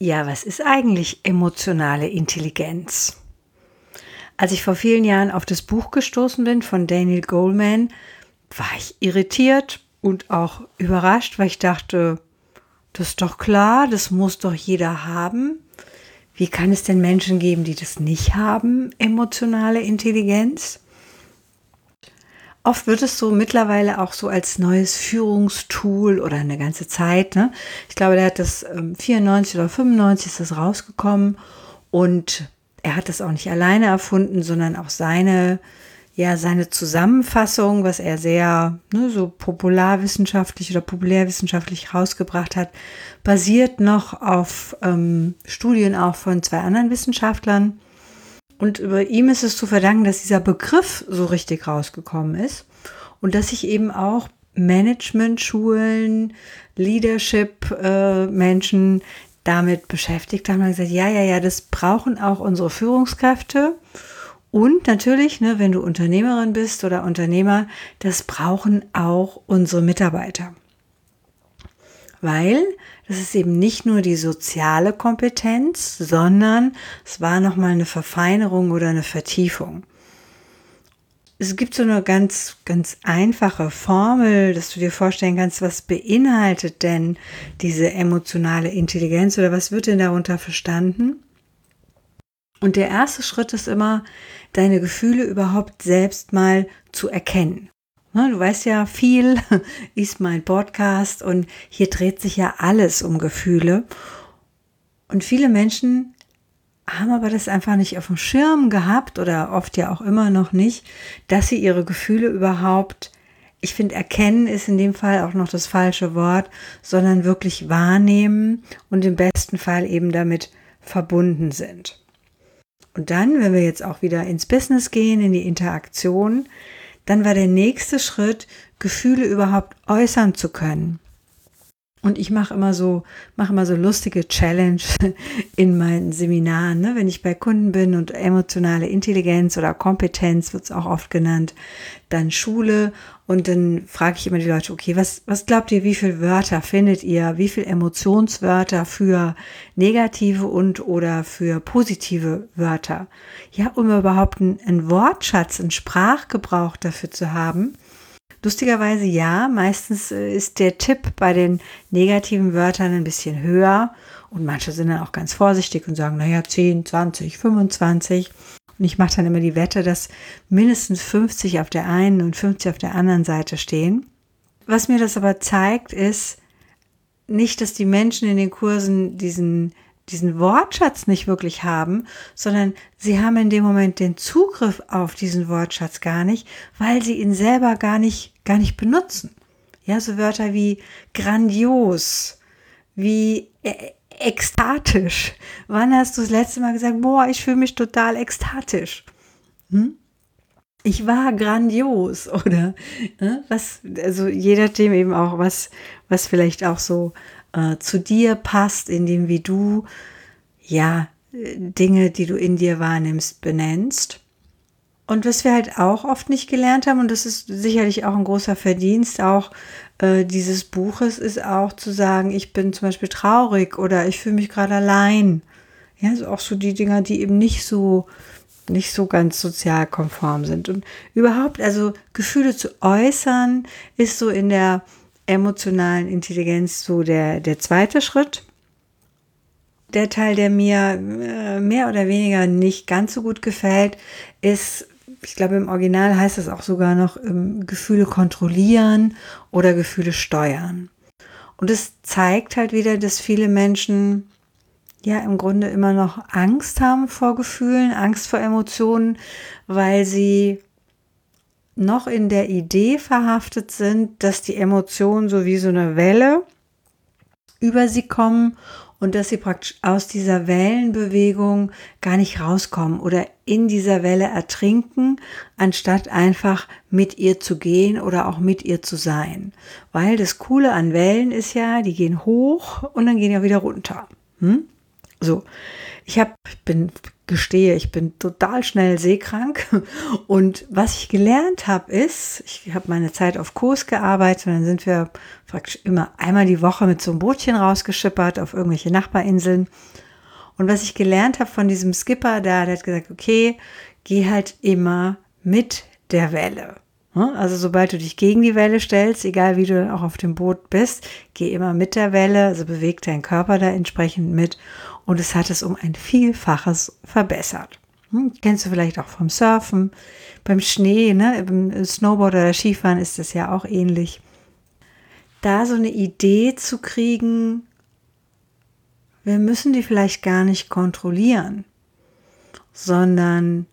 Ja, was ist eigentlich emotionale Intelligenz? Als ich vor vielen Jahren auf das Buch gestoßen bin von Daniel Goleman, war ich irritiert und auch überrascht, weil ich dachte, das ist doch klar, das muss doch jeder haben. Wie kann es denn Menschen geben, die das nicht haben, emotionale Intelligenz? Oft wird es so mittlerweile auch so als neues Führungstool oder eine ganze Zeit. Ne? Ich glaube, der hat das ähm, 94 oder 95 ist das rausgekommen und er hat das auch nicht alleine erfunden, sondern auch seine ja seine Zusammenfassung, was er sehr ne, so popularwissenschaftlich oder populärwissenschaftlich rausgebracht hat, basiert noch auf ähm, Studien auch von zwei anderen Wissenschaftlern. Und über ihm ist es zu verdanken, dass dieser Begriff so richtig rausgekommen ist und dass sich eben auch Management-Schulen, Leadership-Menschen damit beschäftigt haben und gesagt, ja, ja, ja, das brauchen auch unsere Führungskräfte. Und natürlich, ne, wenn du Unternehmerin bist oder Unternehmer, das brauchen auch unsere Mitarbeiter. Weil das ist eben nicht nur die soziale Kompetenz, sondern es war nochmal eine Verfeinerung oder eine Vertiefung. Es gibt so eine ganz, ganz einfache Formel, dass du dir vorstellen kannst, was beinhaltet denn diese emotionale Intelligenz oder was wird denn darunter verstanden? Und der erste Schritt ist immer, deine Gefühle überhaupt selbst mal zu erkennen. Ne, du weißt ja, viel ist mein Podcast und hier dreht sich ja alles um Gefühle. Und viele Menschen haben aber das einfach nicht auf dem Schirm gehabt oder oft ja auch immer noch nicht, dass sie ihre Gefühle überhaupt, ich finde, erkennen ist in dem Fall auch noch das falsche Wort, sondern wirklich wahrnehmen und im besten Fall eben damit verbunden sind. Und dann, wenn wir jetzt auch wieder ins Business gehen, in die Interaktion, dann war der nächste Schritt, Gefühle überhaupt äußern zu können. Und ich mache immer so, mache immer so lustige Challenge in meinen Seminaren, ne? wenn ich bei Kunden bin und emotionale Intelligenz oder Kompetenz wird es auch oft genannt, dann Schule und dann frage ich immer die Leute, okay, was, was glaubt ihr, wie viele Wörter findet ihr, wie viele Emotionswörter für negative und oder für positive Wörter? Ja, um überhaupt einen, einen Wortschatz, einen Sprachgebrauch dafür zu haben. Lustigerweise ja, meistens äh, ist der Tipp bei den negativen Wörtern ein bisschen höher und manche sind dann auch ganz vorsichtig und sagen, naja, 10, 20, 25. Und ich mache dann immer die Wette, dass mindestens 50 auf der einen und 50 auf der anderen Seite stehen. Was mir das aber zeigt, ist nicht, dass die Menschen in den Kursen diesen diesen Wortschatz nicht wirklich haben, sondern sie haben in dem Moment den Zugriff auf diesen Wortschatz gar nicht, weil sie ihn selber gar nicht, gar nicht benutzen. Ja, so Wörter wie grandios, wie e ekstatisch. Wann hast du das letzte Mal gesagt, boah, ich fühle mich total ekstatisch? Hm? Ich war grandios oder äh, was, also je nachdem eben auch, was, was vielleicht auch so äh, zu dir passt, in dem wie du ja Dinge, die du in dir wahrnimmst, benennst. Und was wir halt auch oft nicht gelernt haben, und das ist sicherlich auch ein großer Verdienst auch äh, dieses Buches, ist auch zu sagen, ich bin zum Beispiel traurig oder ich fühle mich gerade allein. Ja, so auch so die Dinger, die eben nicht so nicht so ganz sozial konform sind. Und überhaupt, also Gefühle zu äußern, ist so in der emotionalen Intelligenz so der, der zweite Schritt. Der Teil, der mir äh, mehr oder weniger nicht ganz so gut gefällt, ist, ich glaube im Original heißt es auch sogar noch ähm, Gefühle kontrollieren oder Gefühle steuern. Und es zeigt halt wieder, dass viele Menschen ja im Grunde immer noch Angst haben vor Gefühlen, Angst vor Emotionen, weil sie noch in der Idee verhaftet sind, dass die Emotionen so wie so eine Welle über sie kommen und dass sie praktisch aus dieser Wellenbewegung gar nicht rauskommen oder in dieser Welle ertrinken, anstatt einfach mit ihr zu gehen oder auch mit ihr zu sein. Weil das Coole an Wellen ist ja, die gehen hoch und dann gehen ja wieder runter. Hm? So, ich habe, bin gestehe, ich bin total schnell seekrank. Und was ich gelernt habe, ist, ich habe meine Zeit auf Kurs gearbeitet und dann sind wir praktisch immer einmal die Woche mit so einem Bootchen rausgeschippert auf irgendwelche Nachbarinseln. Und was ich gelernt habe von diesem Skipper da, der hat gesagt, okay, geh halt immer mit der Welle. Also sobald du dich gegen die Welle stellst, egal wie du auch auf dem Boot bist, geh immer mit der Welle, also beweg deinen Körper da entsprechend mit und es hat es um ein Vielfaches verbessert. Hm, kennst du vielleicht auch vom Surfen, beim Schnee, ne? beim Snowboard oder Skifahren ist das ja auch ähnlich. Da so eine Idee zu kriegen, wir müssen die vielleicht gar nicht kontrollieren, sondern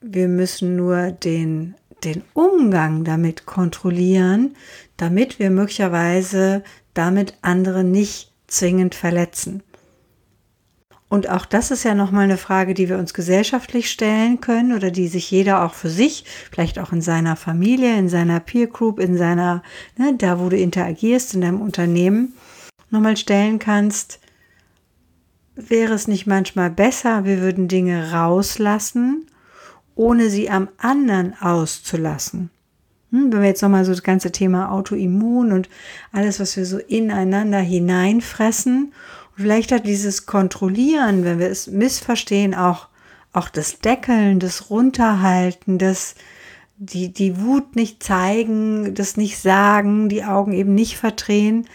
wir müssen nur den, den Umgang damit kontrollieren, damit wir möglicherweise damit andere nicht zwingend verletzen. Und auch das ist ja nochmal eine Frage, die wir uns gesellschaftlich stellen können oder die sich jeder auch für sich, vielleicht auch in seiner Familie, in seiner Peer Group, in seiner, ne, da wo du interagierst, in deinem Unternehmen, nochmal stellen kannst. Wäre es nicht manchmal besser, wir würden Dinge rauslassen, ohne sie am anderen auszulassen? Hm, wenn wir jetzt nochmal so das ganze Thema Autoimmun und alles, was wir so ineinander hineinfressen vielleicht hat dieses Kontrollieren, wenn wir es missverstehen, auch, auch das Deckeln, das Runterhalten, das die, die Wut nicht zeigen, das nicht sagen, die Augen eben nicht verdrehen.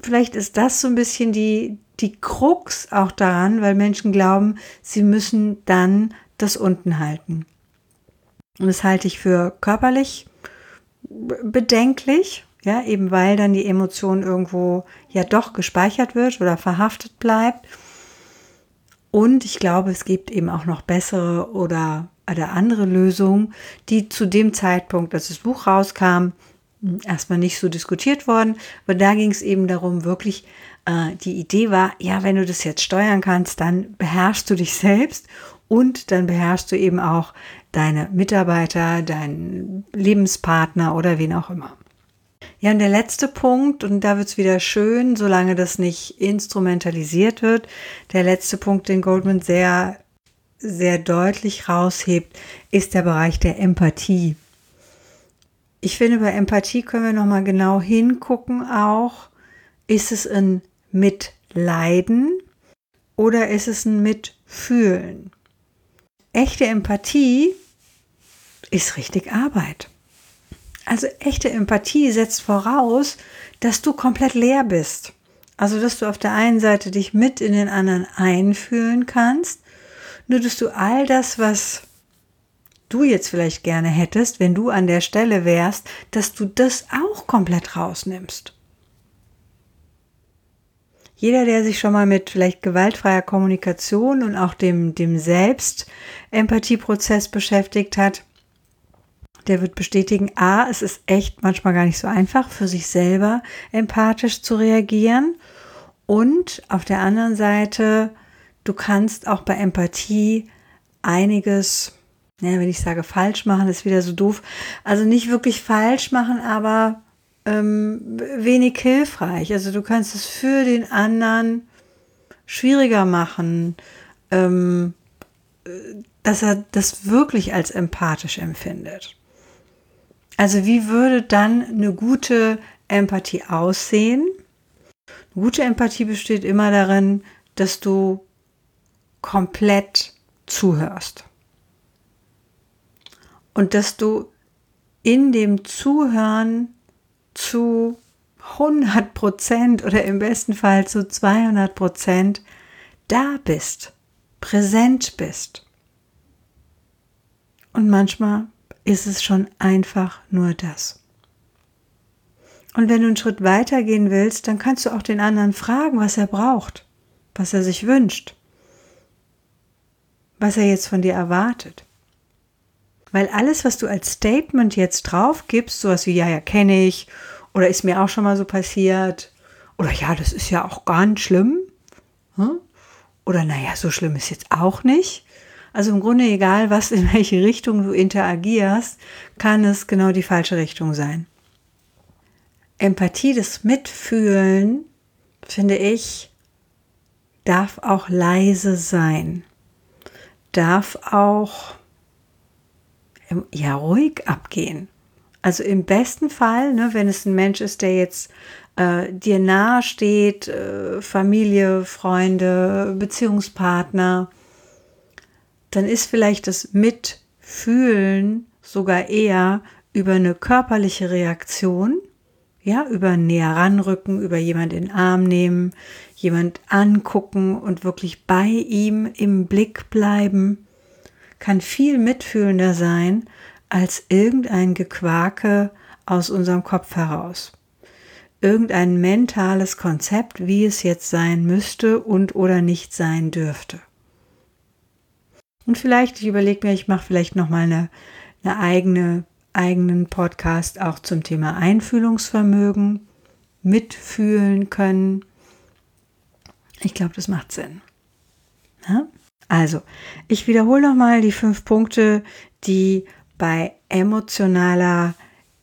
Vielleicht ist das so ein bisschen die, die Krux auch daran, weil Menschen glauben, sie müssen dann das unten halten. Und das halte ich für körperlich bedenklich, ja, eben weil dann die Emotion irgendwo ja doch gespeichert wird oder verhaftet bleibt. Und ich glaube, es gibt eben auch noch bessere oder, oder andere Lösungen, die zu dem Zeitpunkt, als das Buch rauskam, erstmal nicht so diskutiert worden. Aber da ging es eben darum, wirklich, äh, die Idee war, ja, wenn du das jetzt steuern kannst, dann beherrschst du dich selbst und dann beherrschst du eben auch deine Mitarbeiter, deinen Lebenspartner oder wen auch immer. Ja, und der letzte Punkt, und da wird es wieder schön, solange das nicht instrumentalisiert wird, der letzte Punkt, den Goldman sehr, sehr deutlich raushebt, ist der Bereich der Empathie. Ich finde, bei Empathie können wir nochmal genau hingucken auch, ist es ein Mitleiden oder ist es ein Mitfühlen? Echte Empathie ist richtig Arbeit. Also echte Empathie setzt voraus, dass du komplett leer bist. Also, dass du auf der einen Seite dich mit in den anderen einfühlen kannst, nur dass du all das, was du jetzt vielleicht gerne hättest, wenn du an der Stelle wärst, dass du das auch komplett rausnimmst. Jeder, der sich schon mal mit vielleicht gewaltfreier Kommunikation und auch dem, dem Selbst-Empathieprozess beschäftigt hat, der wird bestätigen, a, es ist echt manchmal gar nicht so einfach, für sich selber empathisch zu reagieren. Und auf der anderen Seite, du kannst auch bei Empathie einiges, ja, wenn ich sage falsch machen, ist wieder so doof. Also nicht wirklich falsch machen, aber ähm, wenig hilfreich. Also du kannst es für den anderen schwieriger machen, ähm, äh, dass er das wirklich als empathisch empfindet. Also wie würde dann eine gute Empathie aussehen? Eine gute Empathie besteht immer darin, dass du komplett zuhörst. Und dass du in dem Zuhören zu 100 Prozent oder im besten Fall zu 200 Prozent da bist, präsent bist. Und manchmal ist es schon einfach nur das. Und wenn du einen Schritt weiter gehen willst, dann kannst du auch den anderen fragen, was er braucht, was er sich wünscht, was er jetzt von dir erwartet. Weil alles, was du als Statement jetzt drauf gibst, sowas wie, ja, ja, kenne ich, oder ist mir auch schon mal so passiert, Oder ja, das ist ja auch ganz schlimm. Hm? Oder naja, so schlimm ist jetzt auch nicht. Also im Grunde egal, was in welche Richtung du interagierst, kann es genau die falsche Richtung sein. Empathie, das Mitfühlen, finde ich, darf auch leise sein. Darf auch ja ruhig abgehen. Also im besten Fall, ne, wenn es ein Mensch ist, der jetzt äh, dir nahe steht, äh, Familie, Freunde, Beziehungspartner, dann ist vielleicht das Mitfühlen sogar eher über eine körperliche Reaktion, ja, über näher ranrücken, über jemand in den Arm nehmen, jemand angucken und wirklich bei ihm im Blick bleiben, kann viel mitfühlender sein als irgendein Gequake aus unserem Kopf heraus. Irgendein mentales Konzept, wie es jetzt sein müsste und oder nicht sein dürfte. Und vielleicht, ich überlege mir, ich mache vielleicht nochmal eine, eine eigene, eigenen Podcast auch zum Thema Einfühlungsvermögen, mitfühlen können. Ich glaube, das macht Sinn. Ja? Also, ich wiederhole nochmal die fünf Punkte, die bei emotionaler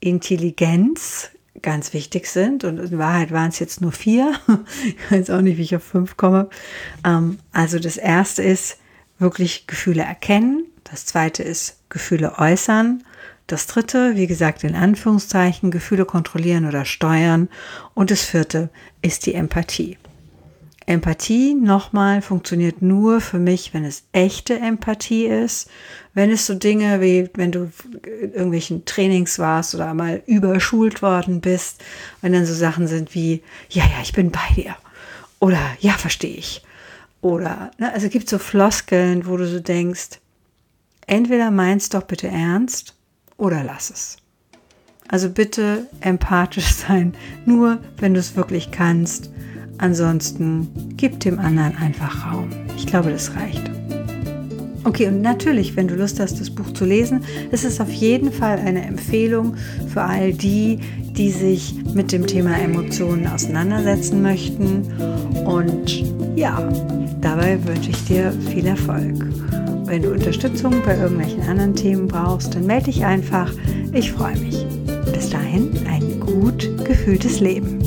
Intelligenz ganz wichtig sind. Und in Wahrheit waren es jetzt nur vier. Ich weiß auch nicht, wie ich auf fünf komme. Ähm, also das erste ist, wirklich Gefühle erkennen. Das zweite ist Gefühle äußern. Das dritte, wie gesagt, in Anführungszeichen, Gefühle kontrollieren oder steuern. Und das vierte ist die Empathie. Empathie, nochmal, funktioniert nur für mich, wenn es echte Empathie ist. Wenn es so Dinge wie, wenn du in irgendwelchen Trainings warst oder mal überschult worden bist, wenn dann so Sachen sind wie, ja, ja, ich bin bei dir. Oder ja, verstehe ich. Oder, ne, also es gibt so Floskeln, wo du so denkst, entweder meinst doch bitte ernst oder lass es. Also bitte empathisch sein, nur wenn du es wirklich kannst. Ansonsten gib dem anderen einfach Raum. Ich glaube, das reicht. Okay, und natürlich, wenn du Lust hast, das Buch zu lesen, ist es auf jeden Fall eine Empfehlung für all die, die sich mit dem Thema Emotionen auseinandersetzen möchten. Und ja, dabei wünsche ich dir viel Erfolg. Wenn du Unterstützung bei irgendwelchen anderen Themen brauchst, dann melde dich einfach. Ich freue mich. Bis dahin ein gut gefühltes Leben.